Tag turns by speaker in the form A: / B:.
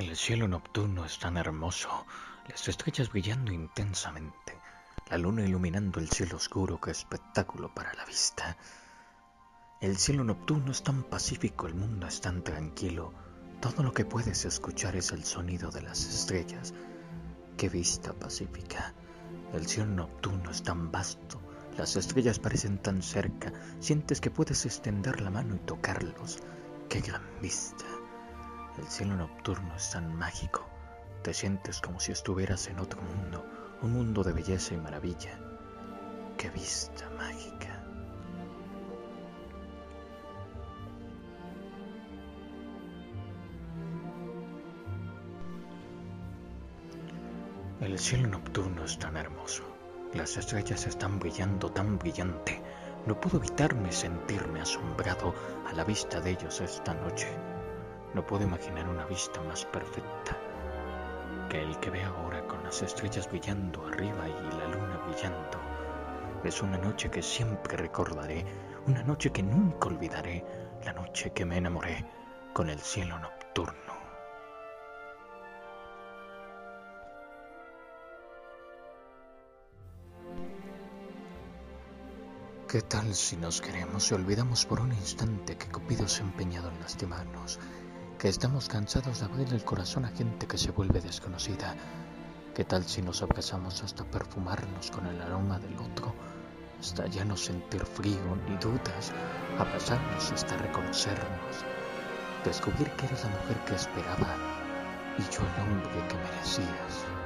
A: El cielo nocturno es tan hermoso, las estrellas brillando intensamente, la luna iluminando el cielo oscuro, qué espectáculo para la vista. El cielo nocturno es tan pacífico, el mundo es tan tranquilo, todo lo que puedes escuchar es el sonido de las estrellas. Qué vista pacífica. El cielo nocturno es tan vasto, las estrellas parecen tan cerca, sientes que puedes extender la mano y tocarlos. Qué gran vista. El cielo nocturno es tan mágico, te sientes como si estuvieras en otro mundo, un mundo de belleza y maravilla. Qué vista mágica. El cielo nocturno es tan hermoso. Las estrellas están brillando tan brillante. No puedo evitarme sentirme asombrado a la vista de ellos esta noche. No puedo imaginar una vista más perfecta que el que ve ahora con las estrellas brillando arriba y la luna brillando. Es una noche que siempre recordaré, una noche que nunca olvidaré, la noche que me enamoré con el cielo nocturno. ¿Qué tal si nos queremos y olvidamos por un instante que Cupido se ha empeñado en lastimarnos? Que estamos cansados de abrir el corazón a gente que se vuelve desconocida. ¿Qué tal si nos abrazamos hasta perfumarnos con el aroma del otro? Hasta ya no sentir frío ni dudas, abrazarnos hasta reconocernos, descubrir que eres la mujer que esperaba y yo el hombre que merecías.